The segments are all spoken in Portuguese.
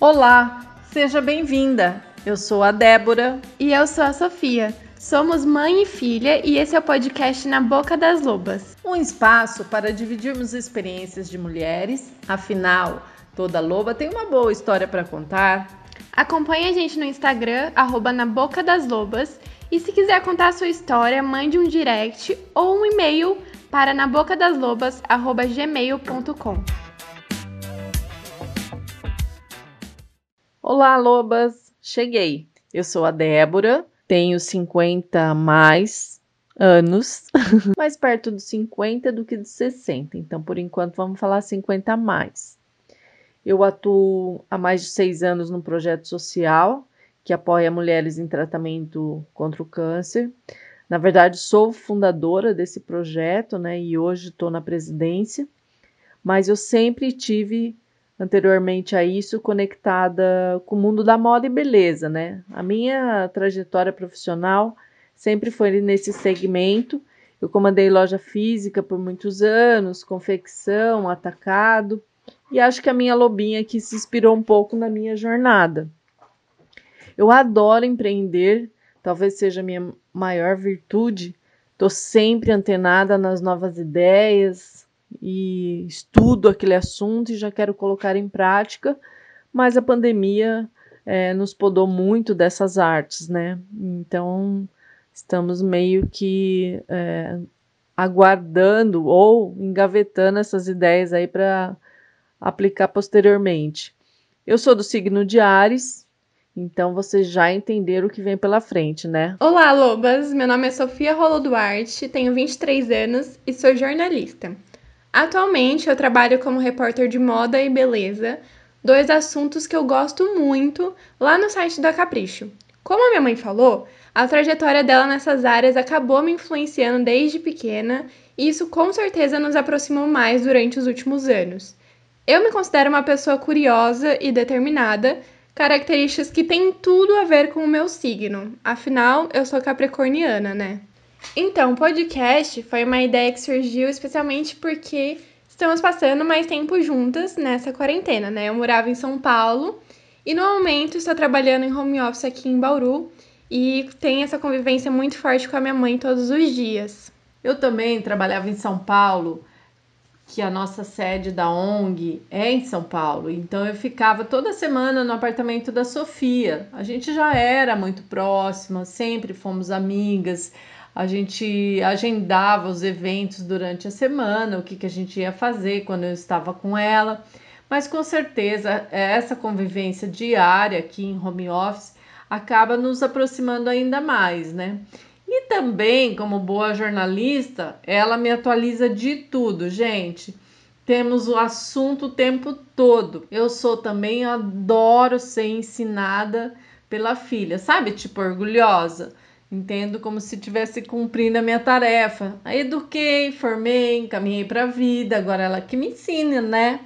Olá, seja bem-vinda. Eu sou a Débora. E eu sou a Sofia. Somos mãe e filha e esse é o podcast Na Boca das Lobas. Um espaço para dividirmos experiências de mulheres, afinal, toda loba tem uma boa história para contar. Acompanhe a gente no Instagram, arroba Na Boca das Lobas. E se quiser contar a sua história, mande um direct ou um e-mail para nabocadaslobas.gmail.com. Olá, lobas! Cheguei! Eu sou a Débora, tenho 50 mais anos, mais perto dos 50 do que dos 60, então por enquanto vamos falar 50 mais. Eu atuo há mais de seis anos num projeto social que apoia mulheres em tratamento contra o câncer. Na verdade, sou fundadora desse projeto, né? E hoje estou na presidência, mas eu sempre tive anteriormente a isso conectada com o mundo da moda e beleza, né? A minha trajetória profissional sempre foi nesse segmento. Eu comandei loja física por muitos anos, confecção, atacado, e acho que a minha lobinha aqui se inspirou um pouco na minha jornada. Eu adoro empreender, talvez seja a minha maior virtude. Estou sempre antenada nas novas ideias, e estudo aquele assunto e já quero colocar em prática, mas a pandemia é, nos podou muito dessas artes, né? Então estamos meio que é, aguardando ou engavetando essas ideias aí para aplicar posteriormente. Eu sou do signo de Ares, então vocês já entenderam o que vem pela frente, né? Olá, Lobas! Meu nome é Sofia Rolo Duarte, tenho 23 anos e sou jornalista. Atualmente eu trabalho como repórter de moda e beleza, dois assuntos que eu gosto muito lá no site da Capricho. Como a minha mãe falou, a trajetória dela nessas áreas acabou me influenciando desde pequena e isso com certeza nos aproximou mais durante os últimos anos. Eu me considero uma pessoa curiosa e determinada, características que têm tudo a ver com o meu signo. Afinal, eu sou capricorniana, né? Então, podcast foi uma ideia que surgiu especialmente porque estamos passando mais tempo juntas nessa quarentena, né? Eu morava em São Paulo e no momento estou trabalhando em home office aqui em Bauru e tenho essa convivência muito forte com a minha mãe todos os dias. Eu também trabalhava em São Paulo, que a nossa sede da ONG é em São Paulo, então eu ficava toda semana no apartamento da Sofia. A gente já era muito próxima, sempre fomos amigas a gente agendava os eventos durante a semana, o que, que a gente ia fazer quando eu estava com ela. Mas com certeza essa convivência diária aqui em home office acaba nos aproximando ainda mais, né? E também, como boa jornalista, ela me atualiza de tudo, gente. Temos o assunto o tempo todo. Eu sou também, adoro ser ensinada pela filha, sabe? Tipo, orgulhosa. Entendo como se tivesse cumprindo a minha tarefa. Aí eduquei, formei, encaminhei para a vida, agora ela que me ensina, né?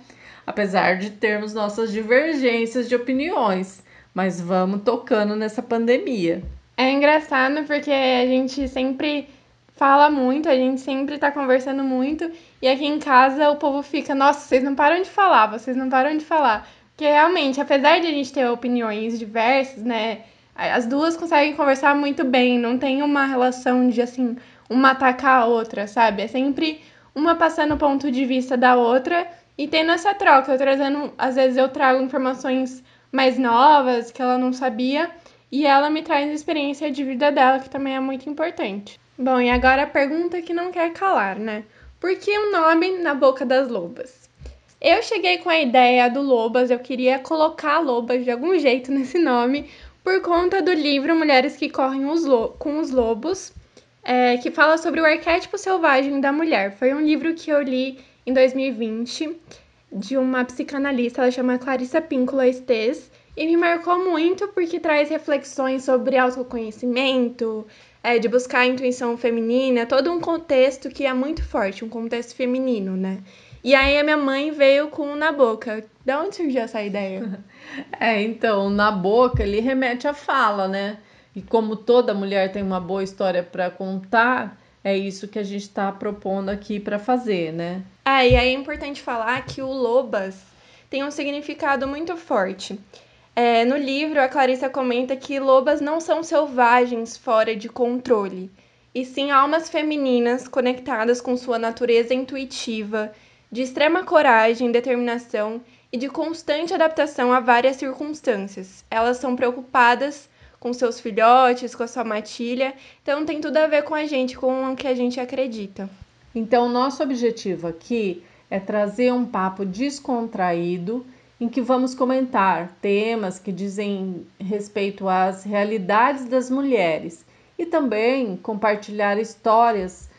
Apesar de termos nossas divergências de opiniões, mas vamos tocando nessa pandemia. É engraçado porque a gente sempre fala muito, a gente sempre tá conversando muito, e aqui em casa o povo fica, nossa, vocês não param de falar, vocês não param de falar. Porque realmente, apesar de a gente ter opiniões diversas, né? As duas conseguem conversar muito bem, não tem uma relação de assim, uma atacar a outra, sabe? É sempre uma passando o ponto de vista da outra e tendo essa troca, eu trazendo, às vezes eu trago informações mais novas que ela não sabia e ela me traz a experiência de vida dela, que também é muito importante. Bom, e agora a pergunta que não quer calar, né? Por que o um nome na boca das lobas? Eu cheguei com a ideia do Lobas, eu queria colocar Lobas de algum jeito nesse nome, por conta do livro Mulheres que Correm os com os Lobos, é, que fala sobre o arquétipo selvagem da mulher. Foi um livro que eu li em 2020 de uma psicanalista, ela chama Clarissa Píncola Estes, e me marcou muito porque traz reflexões sobre autoconhecimento, é, de buscar a intuição feminina, todo um contexto que é muito forte, um contexto feminino, né? E aí a minha mãe veio com Na Boca. Da onde surgiu essa ideia? É, então, Na Boca ele remete à fala, né? E como toda mulher tem uma boa história para contar, é isso que a gente está propondo aqui para fazer, né? Ah, e aí é importante falar que o Lobas tem um significado muito forte. É, no livro, a Clarissa comenta que lobas não são selvagens fora de controle, e sim almas femininas conectadas com sua natureza intuitiva, de extrema coragem, determinação e de constante adaptação a várias circunstâncias. Elas são preocupadas com seus filhotes, com a sua matilha, então tem tudo a ver com a gente, com o que a gente acredita. Então, nosso objetivo aqui é trazer um papo descontraído em que vamos comentar temas que dizem respeito às realidades das mulheres e também compartilhar histórias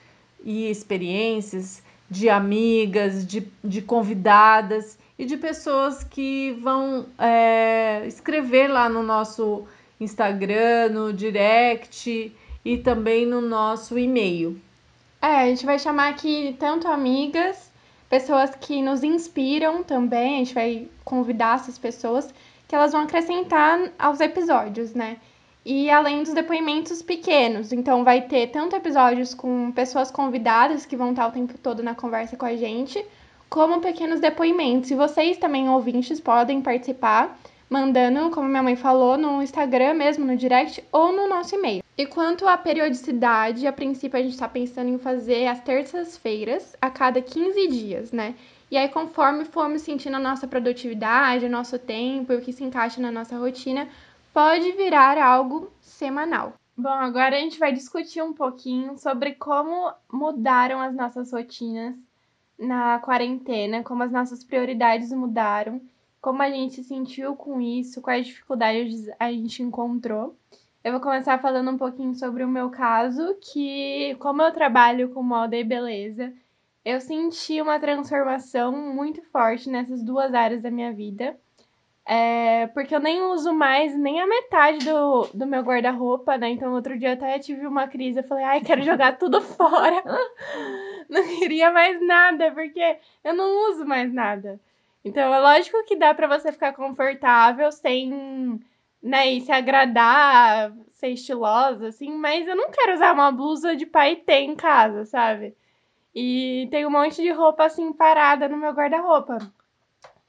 e experiências de amigas, de, de convidadas e de pessoas que vão é, escrever lá no nosso Instagram, no direct e também no nosso e-mail. É, a gente vai chamar aqui tanto amigas, pessoas que nos inspiram também, a gente vai convidar essas pessoas que elas vão acrescentar aos episódios, né? E além dos depoimentos pequenos, então vai ter tanto episódios com pessoas convidadas que vão estar o tempo todo na conversa com a gente, como pequenos depoimentos. E vocês também, ouvintes, podem participar mandando, como minha mãe falou, no Instagram mesmo, no direct ou no nosso e-mail. E quanto à periodicidade, a princípio a gente está pensando em fazer às terças-feiras, a cada 15 dias, né? E aí, conforme formos sentindo a nossa produtividade, o nosso tempo e o que se encaixa na nossa rotina, pode virar algo semanal. Bom, agora a gente vai discutir um pouquinho sobre como mudaram as nossas rotinas na quarentena, como as nossas prioridades mudaram, como a gente se sentiu com isso, quais dificuldades a gente encontrou. Eu vou começar falando um pouquinho sobre o meu caso, que como eu trabalho com moda e beleza, eu senti uma transformação muito forte nessas duas áreas da minha vida. É, porque eu nem uso mais nem a metade do, do meu guarda-roupa, né? Então, outro dia até tive uma crise. Eu falei, ai, quero jogar tudo fora. não queria mais nada, porque eu não uso mais nada. Então, é lógico que dá para você ficar confortável sem, né, e se agradar, ser estilosa, assim, mas eu não quero usar uma blusa de paetê em casa, sabe? E tem um monte de roupa, assim, parada no meu guarda-roupa.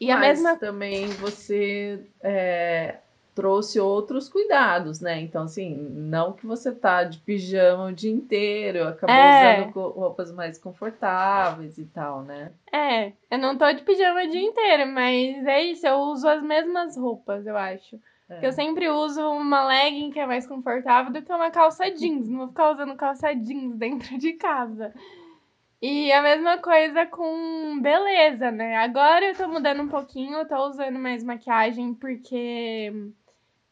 E Mas a mesma também você é, trouxe outros cuidados, né? Então, assim, não que você tá de pijama o dia inteiro, acabou é. usando roupas mais confortáveis e tal, né? É, eu não tô de pijama o dia inteiro, mas é isso, eu uso as mesmas roupas, eu acho. É. Eu sempre uso uma legging que é mais confortável do que uma calça jeans. Não vou ficar usando calça jeans dentro de casa. E a mesma coisa com beleza, né? Agora eu tô mudando um pouquinho, eu tô usando mais maquiagem porque,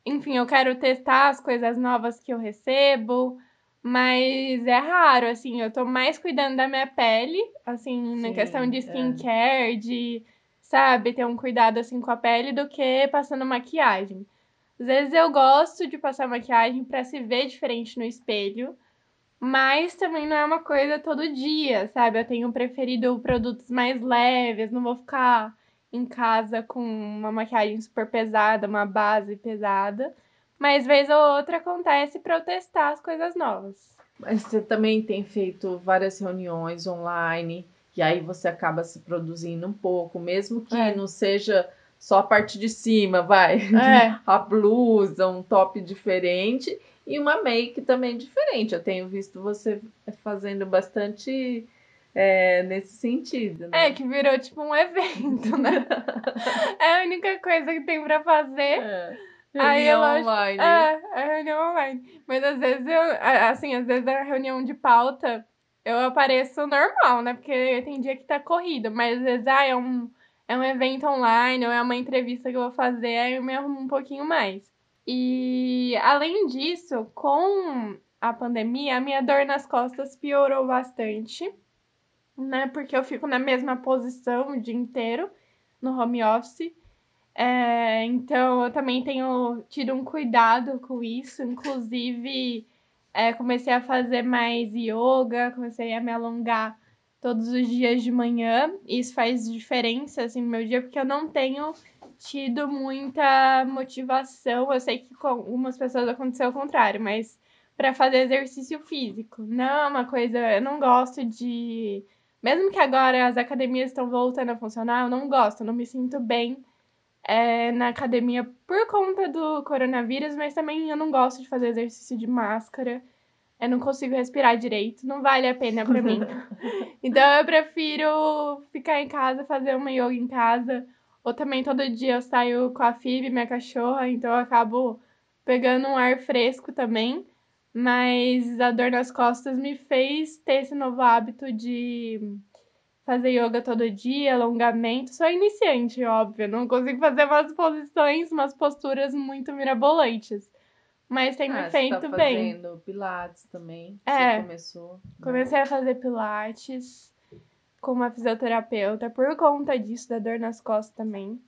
enfim, eu quero testar as coisas novas que eu recebo, mas é raro, assim, eu tô mais cuidando da minha pele, assim, Sim, na questão de é. skincare, é. de, sabe, ter um cuidado assim com a pele do que passando maquiagem. Às vezes eu gosto de passar maquiagem para se ver diferente no espelho, mas também não é uma coisa todo dia, sabe? Eu tenho preferido produtos mais leves, não vou ficar em casa com uma maquiagem super pesada, uma base pesada. Mas vez ou outra acontece para eu testar as coisas novas. Mas você também tem feito várias reuniões online e aí você acaba se produzindo um pouco, mesmo que é. não seja só a parte de cima, vai. É. a blusa, um top diferente e uma make também diferente. Eu tenho visto você fazendo bastante é, nesse sentido. Né? É, que virou tipo um evento, né? é a única coisa que tem para fazer. É. Reunião Aí online. É, é reunião online. Mas às vezes eu, assim, às vezes na reunião de pauta eu apareço normal, né? Porque tem dia que tá corrida, mas às vezes ah, é um, é um evento online ou é uma entrevista que eu vou fazer, aí eu me arrumo um pouquinho mais. E além disso, com a pandemia, a minha dor nas costas piorou bastante, né? Porque eu fico na mesma posição o dia inteiro no home office. É, então eu também tenho tido um cuidado com isso, inclusive é, comecei a fazer mais yoga, comecei a me alongar todos os dias de manhã. Isso faz diferença assim, no meu dia, porque eu não tenho tido muita motivação. Eu sei que com algumas pessoas aconteceu o contrário, mas para fazer exercício físico. Não é uma coisa. Eu não gosto de mesmo que agora as academias estão voltando a funcionar, eu não gosto, eu não me sinto bem é, na academia por conta do coronavírus, mas também eu não gosto de fazer exercício de máscara. Eu não consigo respirar direito, não vale a pena para mim. então eu prefiro ficar em casa, fazer uma yoga em casa. Ou também todo dia eu saio com a Phoebe, minha cachorra, então eu acabo pegando um ar fresco também. Mas a dor nas costas me fez ter esse novo hábito de fazer yoga todo dia, alongamento. Sou iniciante, óbvio, não consigo fazer umas posições, umas posturas muito mirabolantes. Mas tem ah, me feito você tá bem. fazendo pilates também? É. Começou? Comecei a fazer pilates com uma fisioterapeuta por conta disso, da dor nas costas também.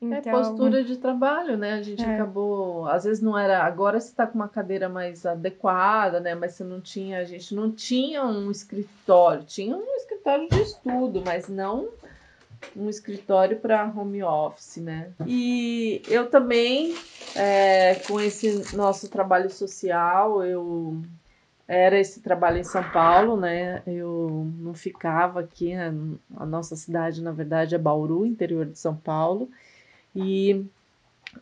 É então... É postura de trabalho, né? A gente é. acabou. Às vezes não era. Agora você está com uma cadeira mais adequada, né? Mas você não tinha. A gente não tinha um escritório. Tinha um escritório de estudo, mas não um escritório para home office, né? E eu também, é, com esse nosso trabalho social, eu era esse trabalho em São Paulo, né? Eu não ficava aqui, né? a nossa cidade, na verdade, é Bauru, interior de São Paulo. E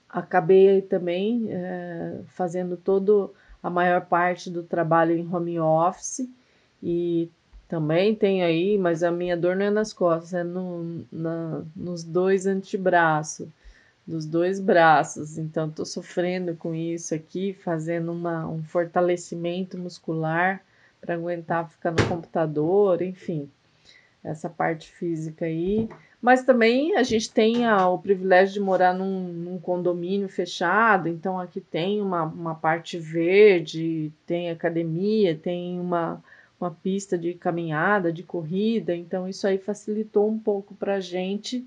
acabei também é, fazendo todo a maior parte do trabalho em home office e também tem aí, mas a minha dor não é nas costas, é no, na, nos dois antebraços, dos dois braços. Então, estou sofrendo com isso aqui, fazendo uma, um fortalecimento muscular para aguentar ficar no computador, enfim, essa parte física aí. Mas também a gente tem a, o privilégio de morar num, num, condomínio fechado, então aqui tem uma, uma parte verde, tem academia, tem uma, uma pista de caminhada, de corrida, então isso aí facilitou um pouco para a gente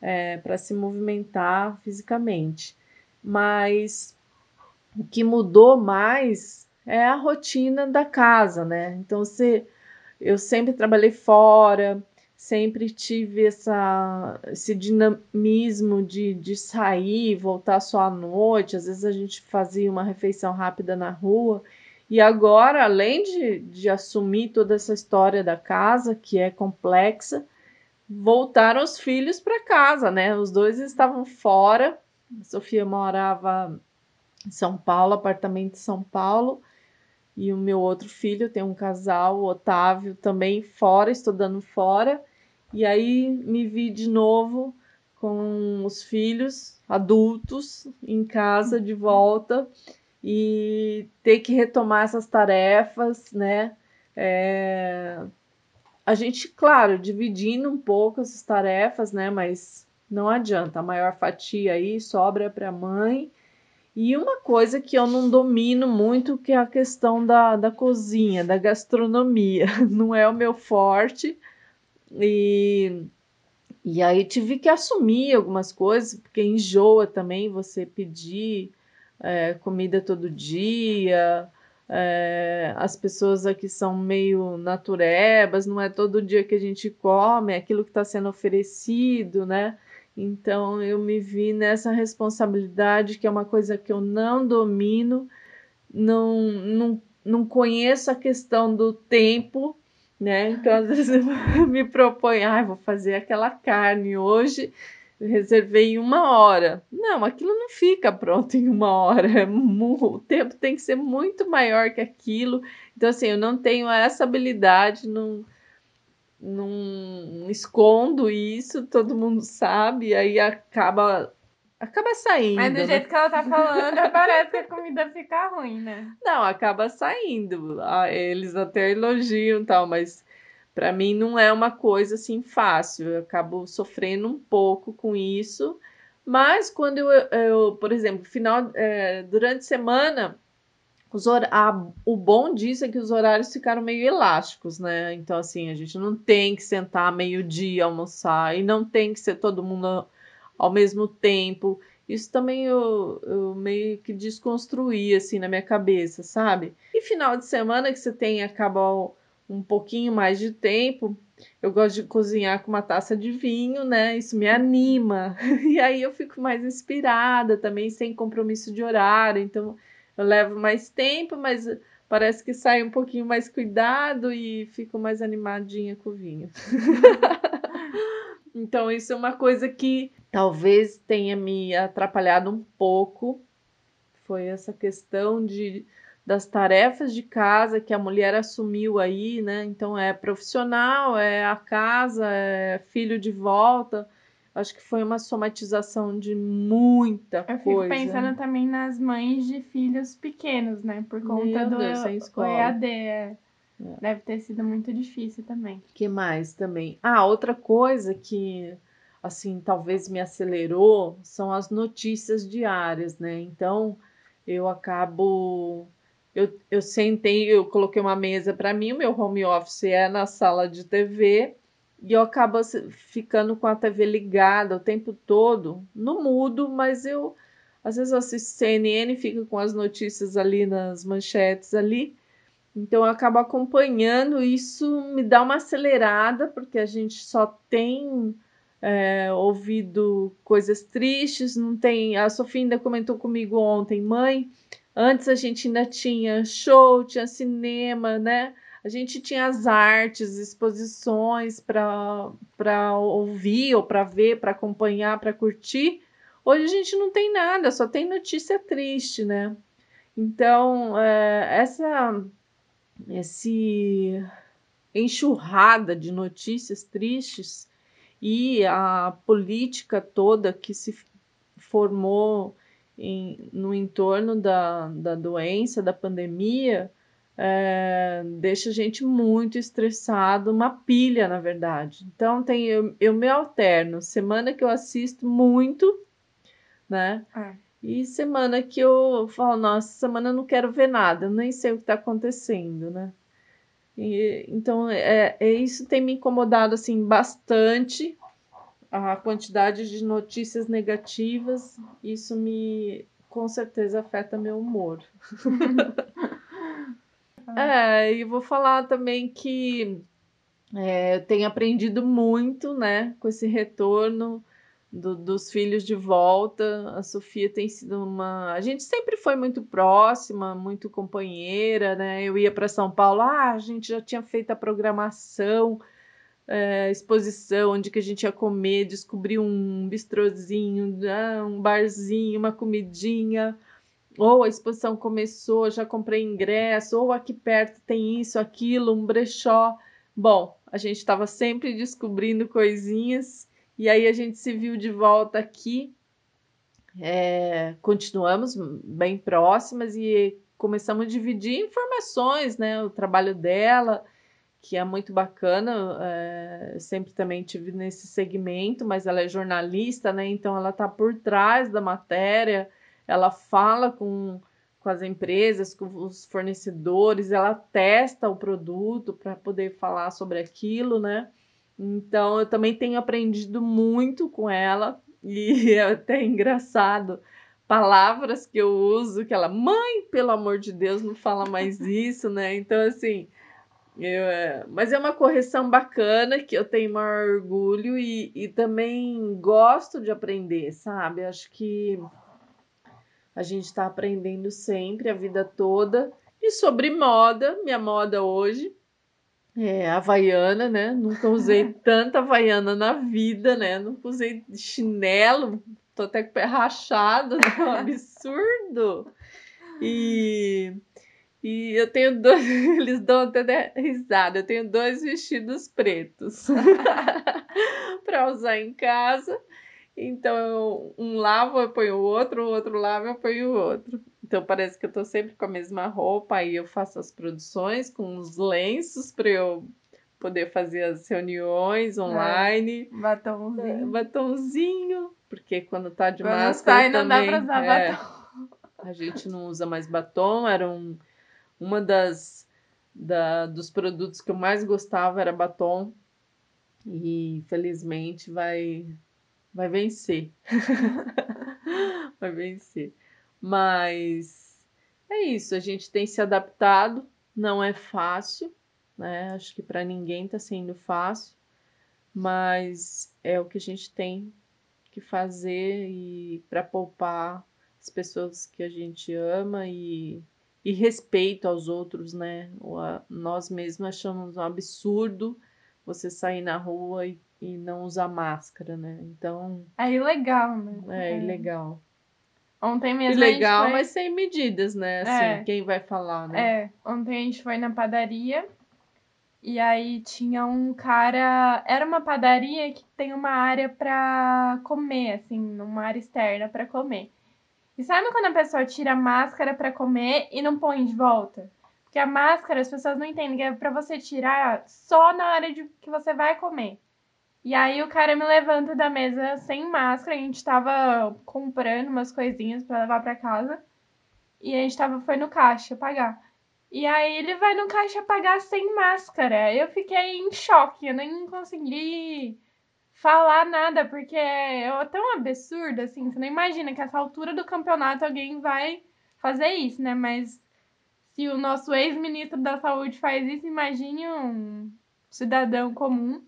é, para se movimentar fisicamente. Mas o que mudou mais é a rotina da casa, né? Então, se eu sempre trabalhei fora, sempre tive essa, esse dinamismo de, de sair, voltar só à noite. Às vezes a gente fazia uma refeição rápida na rua. E agora, além de, de assumir toda essa história da casa, que é complexa, voltaram os filhos para casa, né? Os dois estavam fora. A Sofia morava em São Paulo, apartamento em São Paulo. E o meu outro filho tem um casal, o Otávio, também fora, estudando fora. E aí me vi de novo com os filhos adultos em casa de volta e ter que retomar essas tarefas, né? É... A gente, claro, dividindo um pouco essas tarefas, né? Mas não adianta, a maior fatia aí sobra para a mãe e uma coisa que eu não domino muito, que é a questão da, da cozinha, da gastronomia. Não é o meu forte. E, e aí tive que assumir algumas coisas, porque enjoa também você pedir é, comida todo dia. É, as pessoas aqui são meio naturebas, não é todo dia que a gente come, é aquilo que está sendo oferecido, né? Então eu me vi nessa responsabilidade, que é uma coisa que eu não domino, não, não, não conheço a questão do tempo, né? Então às vezes eu me proponho, ah, vou fazer aquela carne hoje, reservei uma hora. Não, aquilo não fica pronto em uma hora. O tempo tem que ser muito maior que aquilo. Então, assim, eu não tenho essa habilidade, não não escondo isso, todo mundo sabe, aí acaba acaba saindo. Mas do né? jeito que ela tá falando, parece que a comida fica ruim, né? Não, acaba saindo. Ah, eles até elogiam tal, mas para mim não é uma coisa assim fácil. Eu acabo sofrendo um pouco com isso. Mas quando eu, eu por exemplo, final é, durante a semana os a, o bom disso é que os horários ficaram meio elásticos, né? Então, assim, a gente não tem que sentar meio-dia almoçar e não tem que ser todo mundo ao mesmo tempo. Isso também eu, eu meio que desconstruí, assim, na minha cabeça, sabe? E final de semana que você tem, acaba um pouquinho mais de tempo, eu gosto de cozinhar com uma taça de vinho, né? Isso me anima. E aí eu fico mais inspirada também, sem compromisso de horário. Então, eu levo mais tempo, mas parece que sai um pouquinho mais cuidado e fico mais animadinha com o vinho. então, isso é uma coisa que talvez tenha me atrapalhado um pouco. Foi essa questão de das tarefas de casa que a mulher assumiu aí, né? Então é profissional, é a casa, é filho de volta. Acho que foi uma somatização de muita Eu coisa. fico pensando também nas mães de filhos pequenos, né? Por conta Meu do Deus, sem escola. EAD. é. Deve ter sido muito difícil também. que mais também? Ah, outra coisa que assim talvez me acelerou são as notícias diárias, né? Então eu acabo eu, eu sentei, eu coloquei uma mesa para mim, o meu home office é na sala de TV e eu acabo ficando com a TV ligada o tempo todo, no mudo, mas eu às vezes eu assisto CNN fico com as notícias ali nas manchetes ali. Então eu acabo acompanhando, isso me dá uma acelerada, porque a gente só tem é, ouvido coisas tristes, não tem. A Sofia ainda comentou comigo ontem, mãe. Antes a gente ainda tinha show, tinha cinema, né? A gente tinha as artes, exposições para ouvir ou para ver, para acompanhar, para curtir. Hoje a gente não tem nada, só tem notícia triste, né? Então, é, essa esse enxurrada de notícias tristes e a política toda que se formou em, no entorno da, da doença, da pandemia, é, deixa a gente muito estressado, uma pilha, na verdade. Então, tem, eu, eu me alterno. Semana que eu assisto muito, né? É. E semana que eu falo, nossa, semana eu não quero ver nada, eu nem sei o que está acontecendo, né? E, então, é, é, isso tem me incomodado, assim, bastante, a quantidade de notícias negativas, isso me, com certeza, afeta meu humor. é, e vou falar também que é, eu tenho aprendido muito, né, com esse retorno, do, dos filhos de volta. A Sofia tem sido uma. A gente sempre foi muito próxima, muito companheira, né? Eu ia para São Paulo, ah, a gente já tinha feito a programação, é, exposição, onde que a gente ia comer, descobrir um bistrozinho, ah, um barzinho, uma comidinha. Ou a exposição começou, já comprei ingresso, ou aqui perto tem isso, aquilo, um brechó. Bom, a gente estava sempre descobrindo coisinhas e aí a gente se viu de volta aqui, é, continuamos bem próximas e começamos a dividir informações, né? O trabalho dela, que é muito bacana, é, sempre também tive nesse segmento, mas ela é jornalista, né? Então ela está por trás da matéria, ela fala com, com as empresas, com os fornecedores, ela testa o produto para poder falar sobre aquilo, né? Então, eu também tenho aprendido muito com ela, e é até engraçado. Palavras que eu uso, que ela, mãe, pelo amor de Deus, não fala mais isso, né? Então, assim, eu, mas é uma correção bacana que eu tenho maior orgulho e, e também gosto de aprender, sabe? Acho que a gente está aprendendo sempre, a vida toda. E sobre moda, minha moda hoje é, havaiana, né? Nunca usei tanta havaiana na vida, né? Nunca usei chinelo, tô até com o pé rachado, né? Um absurdo. E, e eu tenho dois, eles dão até risada, eu tenho dois vestidos pretos para usar em casa. Então, um lavo eu ponho o outro, o outro lavo eu ponho o outro. Então parece que eu tô sempre com a mesma roupa, aí eu faço as produções com os lenços para eu poder fazer as reuniões online. É, batomzinho. Batomzinho, porque quando tá de quando máscara sai, não também, dá pra usar é, batom. a gente não usa mais batom, era um, uma das da, dos produtos que eu mais gostava era batom. E infelizmente vai vai vencer. vai vencer. Mas é isso, a gente tem se adaptado, não é fácil, né? Acho que para ninguém está sendo fácil, mas é o que a gente tem que fazer e para poupar as pessoas que a gente ama e, e respeito aos outros, né? Nós mesmos achamos um absurdo você sair na rua e, e não usar máscara, né? Então. É ilegal, né? É, é. ilegal. Ontem mesmo. Ilegal, foi... mas sem medidas, né? Assim, é. quem vai falar, né? É, ontem a gente foi na padaria e aí tinha um cara. Era uma padaria que tem uma área pra comer, assim, uma área externa pra comer. E sabe quando a pessoa tira a máscara para comer e não põe de volta? Porque a máscara, as pessoas não entendem que é pra você tirar só na hora de que você vai comer. E aí o cara me levanta da mesa sem máscara, a gente tava comprando umas coisinhas para levar para casa. E a gente tava, foi no caixa pagar. E aí ele vai no caixa pagar sem máscara. Eu fiquei em choque, eu nem consegui falar nada, porque é tão absurdo, assim, você não imagina que essa altura do campeonato alguém vai fazer isso, né? Mas se o nosso ex-ministro da Saúde faz isso, imagine um cidadão comum.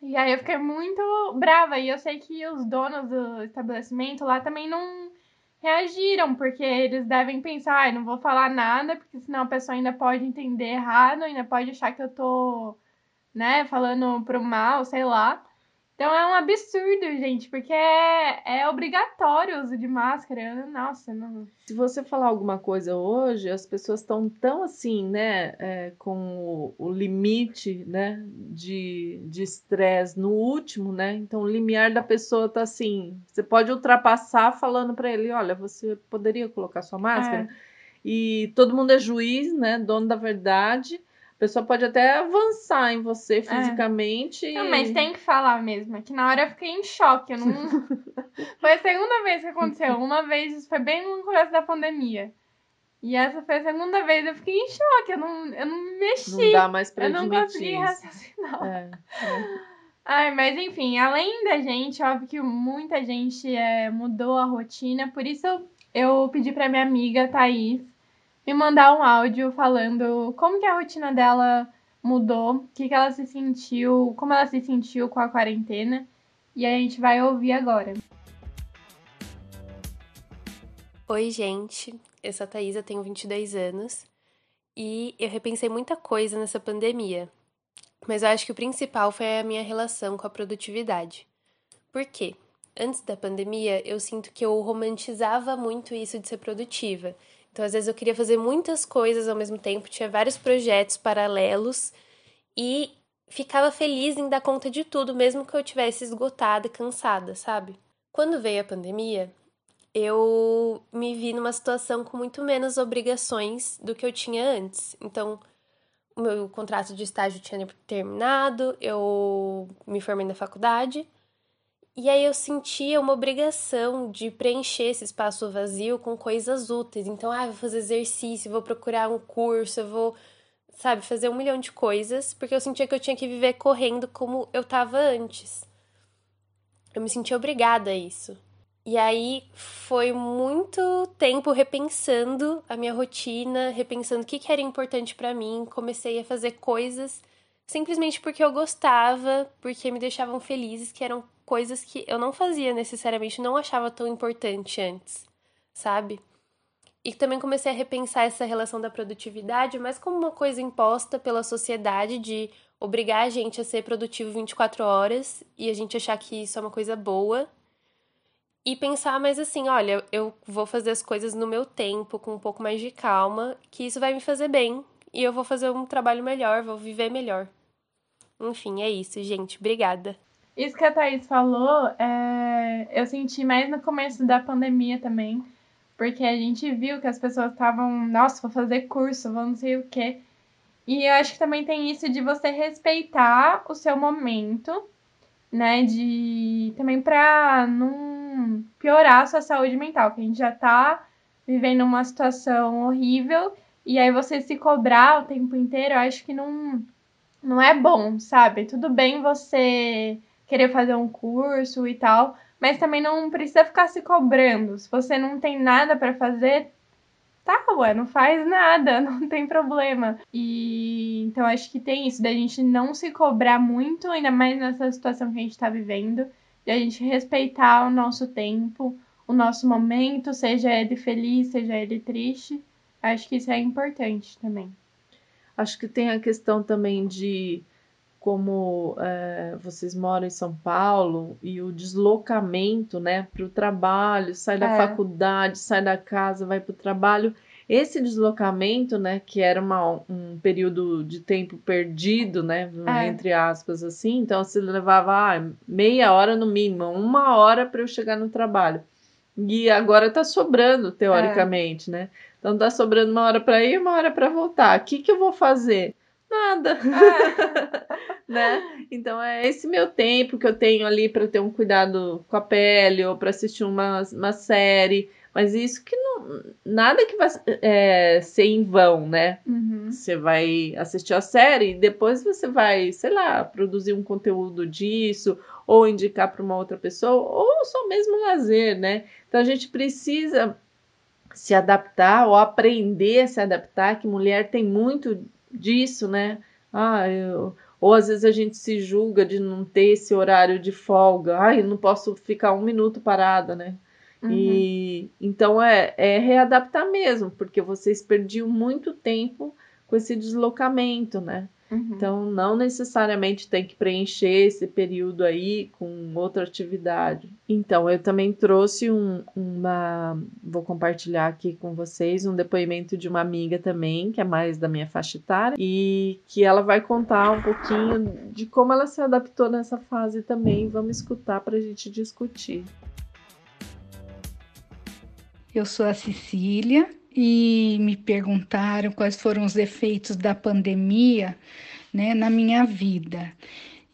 E aí eu fiquei muito brava, e eu sei que os donos do estabelecimento lá também não reagiram, porque eles devem pensar, ah, não vou falar nada, porque senão a pessoa ainda pode entender errado, ainda pode achar que eu tô, né, falando pro mal, sei lá. Então é um absurdo, gente, porque é, é obrigatório o uso de máscara. Nossa, não. Se você falar alguma coisa hoje, as pessoas estão tão assim, né, é, com o, o, limite, né, de estresse no último, né? Então o limiar da pessoa tá assim. Você pode ultrapassar falando para ele, olha, você poderia colocar sua máscara. É. E todo mundo é juiz, né, dono da verdade. A pessoa pode até avançar em você é. fisicamente. É. Não, mas tem que falar mesmo. É que na hora eu fiquei em choque. Eu não... foi a segunda vez que aconteceu. Uma vez, foi bem no começo da pandemia. E essa foi a segunda vez. Eu fiquei em choque. Eu não, eu não me mexi. Não dá mais pra Eu não consegui raciocinar. É, é. Ai, mas enfim, além da gente, óbvio que muita gente é, mudou a rotina. Por isso eu, eu pedi pra minha amiga Thaís me mandar um áudio falando como que a rotina dela mudou, o que, que ela se sentiu, como ela se sentiu com a quarentena. E a gente vai ouvir agora. Oi, gente. Eu sou a Thaisa, tenho 22 anos e eu repensei muita coisa nessa pandemia. Mas eu acho que o principal foi a minha relação com a produtividade. Por quê? Antes da pandemia, eu sinto que eu romantizava muito isso de ser produtiva então, às vezes, eu queria fazer muitas coisas ao mesmo tempo, tinha vários projetos paralelos e ficava feliz em dar conta de tudo, mesmo que eu tivesse esgotada e cansada, sabe? Quando veio a pandemia, eu me vi numa situação com muito menos obrigações do que eu tinha antes. Então, o meu contrato de estágio tinha terminado, eu me formei na faculdade e aí eu sentia uma obrigação de preencher esse espaço vazio com coisas úteis. Então, ah, vou fazer exercício, vou procurar um curso, vou, sabe, fazer um milhão de coisas, porque eu sentia que eu tinha que viver correndo como eu estava antes. Eu me sentia obrigada a isso. E aí foi muito tempo repensando a minha rotina, repensando o que, que era importante para mim. Comecei a fazer coisas simplesmente porque eu gostava, porque me deixavam felizes, que eram coisas que eu não fazia necessariamente, não achava tão importante antes, sabe? E também comecei a repensar essa relação da produtividade, mas como uma coisa imposta pela sociedade de obrigar a gente a ser produtivo 24 horas e a gente achar que isso é uma coisa boa. E pensar mais assim, olha, eu vou fazer as coisas no meu tempo, com um pouco mais de calma, que isso vai me fazer bem e eu vou fazer um trabalho melhor, vou viver melhor. Enfim, é isso, gente. Obrigada. Isso que a Thaís falou, é... eu senti mais no começo da pandemia também, porque a gente viu que as pessoas estavam, nossa, vou fazer curso, vou não sei o quê. E eu acho que também tem isso de você respeitar o seu momento, né? De também pra não piorar a sua saúde mental, que a gente já tá vivendo uma situação horrível, e aí você se cobrar o tempo inteiro, eu acho que não, não é bom, sabe? Tudo bem você querer fazer um curso e tal, mas também não precisa ficar se cobrando. Se você não tem nada para fazer, tá, ué, não faz nada, não tem problema. E então acho que tem isso da gente não se cobrar muito, ainda mais nessa situação que a gente tá vivendo, de a gente respeitar o nosso tempo, o nosso momento, seja ele feliz, seja ele triste. Acho que isso é importante também. Acho que tem a questão também de como é, vocês moram em São Paulo e o deslocamento, né, para o trabalho, sai da É. faculdade, sai da casa, vai para o trabalho. Esse deslocamento, né, que era uma, um período de tempo perdido, né, É. entre aspas, assim, então você levava ah, meia hora no mínimo, uma hora para eu chegar no trabalho. E agora tá sobrando, teoricamente, né? Então tá sobrando uma hora para ir e uma hora para voltar. O que que eu vou fazer? Nada né? Então é esse meu tempo que eu tenho ali para ter um cuidado com a pele ou para assistir uma, uma série, mas isso que não nada que vai é, ser em vão, né? Uhum. Você vai assistir a série e depois você vai, sei lá, produzir um conteúdo disso ou indicar para uma outra pessoa ou só mesmo lazer, né? Então a gente precisa se adaptar ou aprender a se adaptar, que mulher tem muito disso, né? Ah, eu ou às vezes a gente se julga de não ter esse horário de folga. Ai, eu não posso ficar um minuto parada, né? Uhum. E então é, é readaptar mesmo, porque vocês perdiam muito tempo com esse deslocamento, né? Uhum. Então não necessariamente tem que preencher esse período aí com outra atividade. Então eu também trouxe um, uma, vou compartilhar aqui com vocês um depoimento de uma amiga também, que é mais da minha faixa etária, e que ela vai contar um pouquinho de como ela se adaptou nessa fase também. Vamos escutar para a gente discutir. Eu sou a Cecília e me perguntaram quais foram os efeitos da pandemia, né, na minha vida.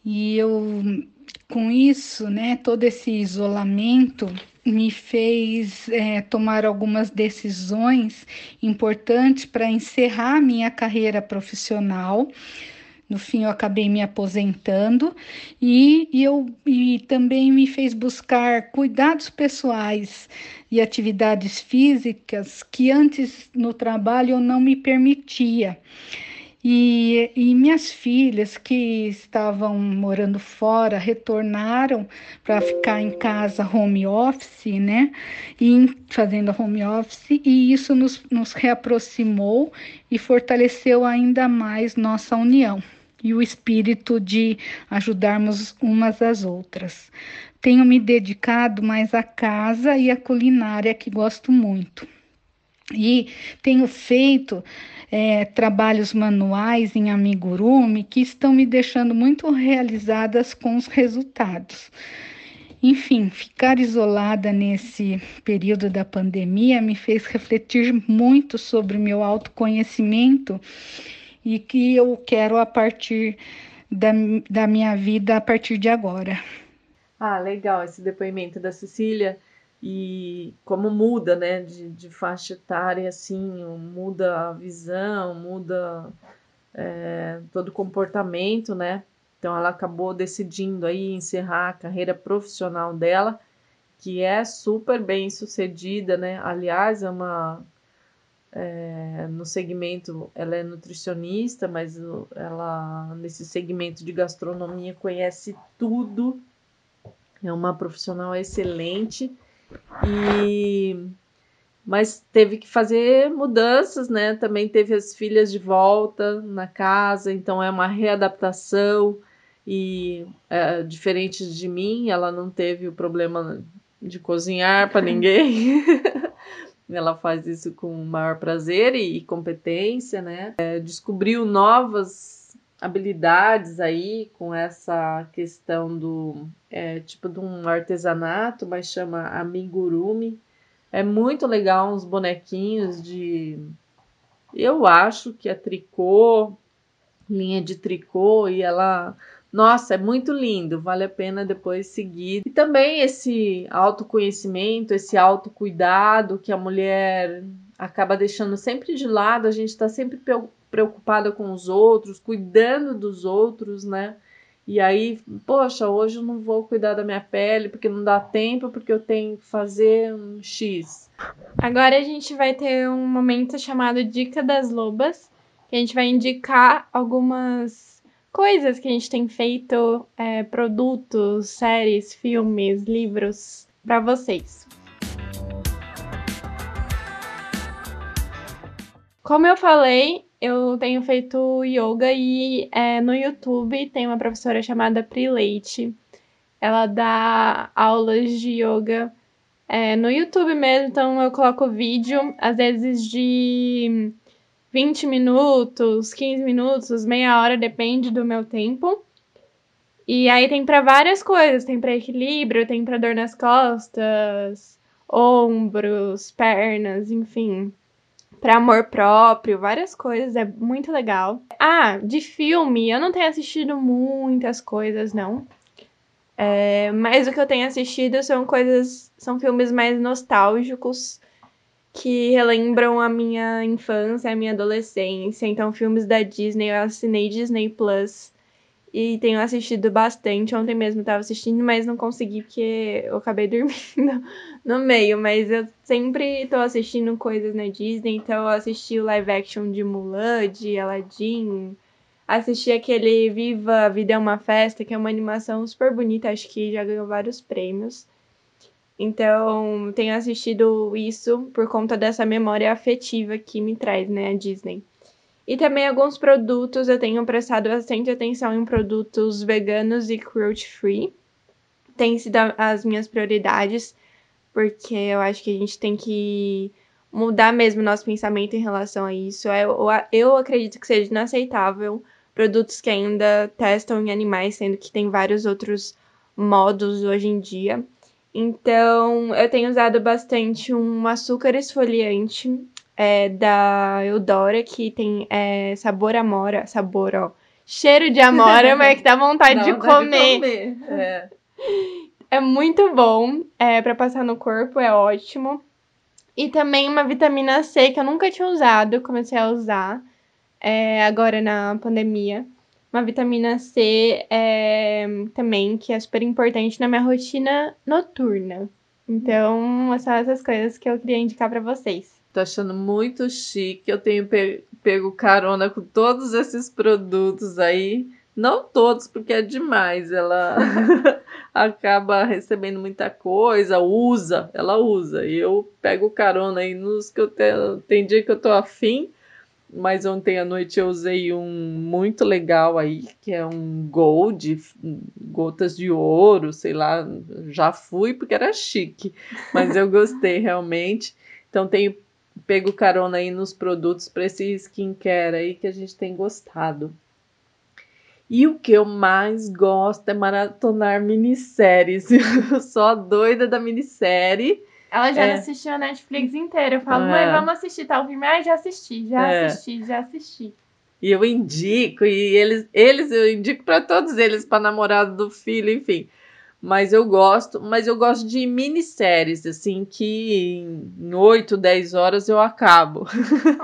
E eu, com isso, né, todo esse isolamento me fez é, tomar algumas decisões importantes para encerrar minha carreira profissional. No fim, eu acabei me aposentando e, e eu e também me fez buscar cuidados pessoais e atividades físicas que antes no trabalho eu não me permitia. E, e minhas filhas que estavam morando fora retornaram para ficar em casa home office, né? E fazendo home office, e isso nos, nos reaproximou e fortaleceu ainda mais nossa união e o espírito de ajudarmos umas às outras. Tenho me dedicado mais à casa e à culinária, que gosto muito. E tenho feito é, trabalhos manuais em amigurumi que estão me deixando muito realizadas com os resultados. Enfim, ficar isolada nesse período da pandemia me fez refletir muito sobre meu autoconhecimento e que eu quero a partir da, da minha vida a partir de agora. Ah, legal esse depoimento da Cecília e como muda, né, de, de faixa etária, assim, muda a visão, muda é, todo o comportamento, né? Então ela acabou decidindo aí encerrar a carreira profissional dela, que é super bem sucedida, né? Aliás, é uma é, no segmento, ela é nutricionista, mas ela nesse segmento de gastronomia conhece tudo. É uma profissional excelente e mas teve que fazer mudanças, né? Também teve as filhas de volta na casa, então é uma readaptação e é, diferente de mim, ela não teve o problema de cozinhar para ninguém. ela faz isso com o maior prazer e, competência, né? É, descobriu novas habilidades aí com essa questão do é, tipo de um artesanato, mas chama amigurumi. É muito legal uns bonequinhos de eu acho que é tricô, linha de tricô e ela nossa, é muito lindo, vale a pena depois seguir. E também esse autoconhecimento, esse autocuidado que a mulher acaba deixando sempre de lado, a gente está sempre preocupada com os outros, cuidando dos outros, né? E aí, poxa, hoje eu não vou cuidar da minha pele porque não dá tempo, porque eu tenho que fazer um X. Agora a gente vai ter um momento chamado Dica das Lobas, que a gente vai indicar algumas coisas que a gente tem feito, é, produtos, séries, filmes, livros para vocês. Como eu falei, eu tenho feito yoga e é, no YouTube tem uma professora chamada Pri Leite. Ela dá aulas de yoga é, no YouTube mesmo, então eu coloco vídeo, às vezes de 20 minutos, 15 minutos, meia hora, depende do meu tempo. E aí tem para várias coisas, tem para equilíbrio, tem para dor nas costas, ombros, pernas, enfim, para amor próprio, várias coisas, é muito legal. Ah, de filme, eu não tenho assistido muitas coisas, não. É, mas o que eu tenho assistido são coisas, são filmes mais nostálgicos que relembram a minha infância, a minha adolescência. Então, filmes da Disney, eu assinei Disney Plus e tenho assistido bastante. Ontem mesmo estava assistindo, mas não consegui porque eu acabei dormindo no meio. Mas eu sempre estou assistindo coisas na Disney, então eu assisti o live action de Mulan, de Aladdin assisti aquele Viva a Vida é uma Festa, que é uma animação super bonita, acho que já ganhou vários prêmios. Então, tenho assistido isso por conta dessa memória afetiva que me traz, né, a Disney. E também alguns produtos, eu tenho prestado bastante atenção em produtos veganos e cruelty free. Tem sido as minhas prioridades, porque eu acho que a gente tem que mudar mesmo nosso pensamento em relação a isso. Eu, eu acredito que seja inaceitável produtos que ainda testam em animais, sendo que tem vários outros modos hoje em dia. Então, eu tenho usado bastante um açúcar esfoliante é, da Eudora, que tem é, sabor amora, sabor, ó, cheiro de amora, mas que dá vontade, dá de, comer. de comer. É. é muito bom, é, para passar no corpo, é ótimo. E também uma vitamina C que eu nunca tinha usado, comecei a usar é, agora na pandemia. Uma vitamina C é, também, que é super importante na minha rotina noturna. Então, são essas coisas que eu queria indicar para vocês. Tô achando muito chique. Eu tenho pe pego carona com todos esses produtos aí. Não todos, porque é demais. Ela acaba recebendo muita coisa, usa, ela usa. E eu pego carona aí nos que eu tenho. Tem dia que eu tô afim mas ontem à noite eu usei um muito legal aí, que é um gold, gotas de ouro, sei lá, já fui porque era chique, mas eu gostei realmente. Então tenho pego carona aí nos produtos para esse skincare aí que a gente tem gostado. E o que eu mais gosto é maratonar minisséries. Eu sou a doida da minissérie. Ela já é. assistiu a Netflix inteira. Eu falo, é. mãe, vamos assistir tal filme. Ah, já assisti, já é. assisti, já assisti. E eu indico, e eles, eles eu indico para todos eles, para namorado do filho, enfim. Mas eu gosto, mas eu gosto de minisséries, assim, que em 8, 10 horas eu acabo.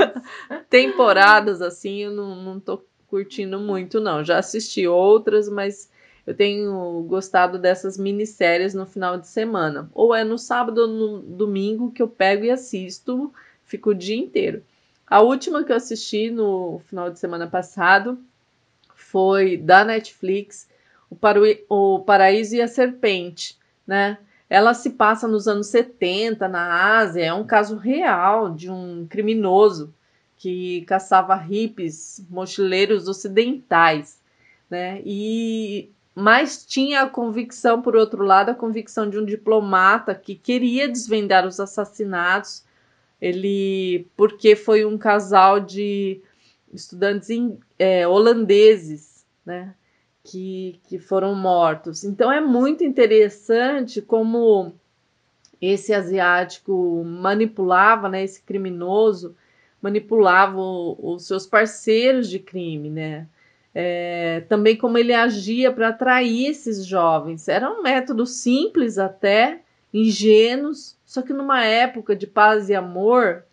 Temporadas, assim, eu não, não tô curtindo muito, não. Já assisti outras, mas eu tenho gostado dessas minisséries no final de semana. Ou é no sábado ou no domingo que eu pego e assisto, fico o dia inteiro. A última que eu assisti no final de semana passado foi da Netflix, o, Paraíso e a Serpente, né? Ela se passa nos anos 70 na Ásia, é um caso real de um criminoso que caçava hippies, mochileiros ocidentais, né? E mas tinha a convicção, por outro lado, a convicção de um diplomata que queria desvendar os assassinatos. Ele, porque foi um casal de estudantes é, holandeses, né, que, que foram mortos. Então é muito interessante como esse asiático manipulava, né, esse criminoso manipulava os seus parceiros de crime, né? É, também como ele agia para atrair esses jovens. Era um método simples até, ingênuos, só que numa época de paz e amor,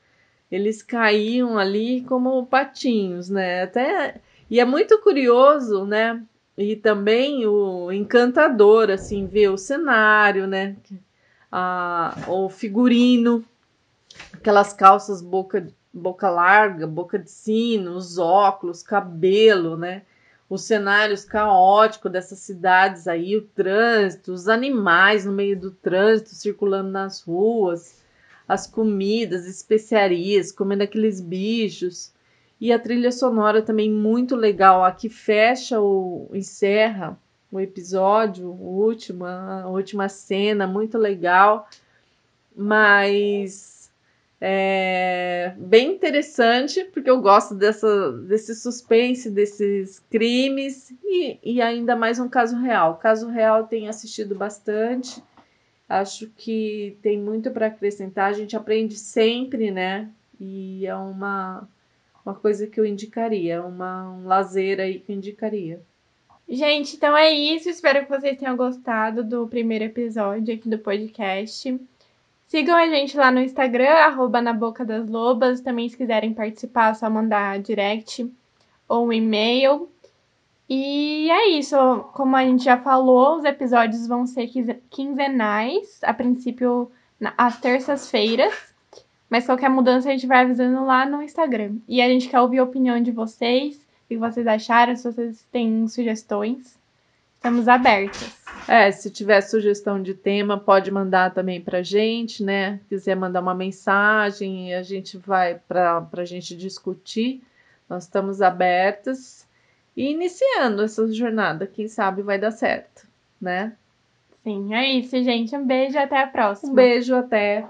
eles caíam ali como patinhos, né? Até e é muito curioso, né? E também o encantador, assim, ver o cenário, né? A, o figurino, aquelas calças boca boca larga, boca de sino, os óculos, cabelo, né? Os cenários caóticos dessas cidades aí, o trânsito, os animais no meio do trânsito circulando nas ruas, as comidas, especiarias, comendo aqueles bichos. E a trilha sonora também muito legal, a que fecha o encerra o episódio, o a última cena, muito legal. Mas é bem interessante, porque eu gosto dessa, desse suspense, desses crimes, e, e ainda mais um caso real. Caso real tenho assistido bastante, acho que tem muito para acrescentar, a gente aprende sempre, né? E é uma, uma coisa que eu indicaria, uma, um lazer aí que eu indicaria. Gente, então é isso. Espero que vocês tenham gostado do primeiro episódio aqui do podcast. Sigam a gente lá no Instagram, arroba na boca das lobas. Também, se quiserem participar, é só mandar direct ou um e-mail. E é isso. Como a gente já falou, os episódios vão ser quinzenais, a princípio às terças-feiras. Mas qualquer mudança a gente vai avisando lá no Instagram. E a gente quer ouvir a opinião de vocês, o que vocês acharam, se vocês têm sugestões. Estamos abertos. É, se tiver sugestão de tema, pode mandar também pra gente, né? Quiser mandar uma mensagem, a gente vai para a gente discutir. Nós estamos abertas e iniciando essa jornada. Quem sabe vai dar certo, né? Sim, é isso, gente. Um beijo até a próxima. Um beijo, até.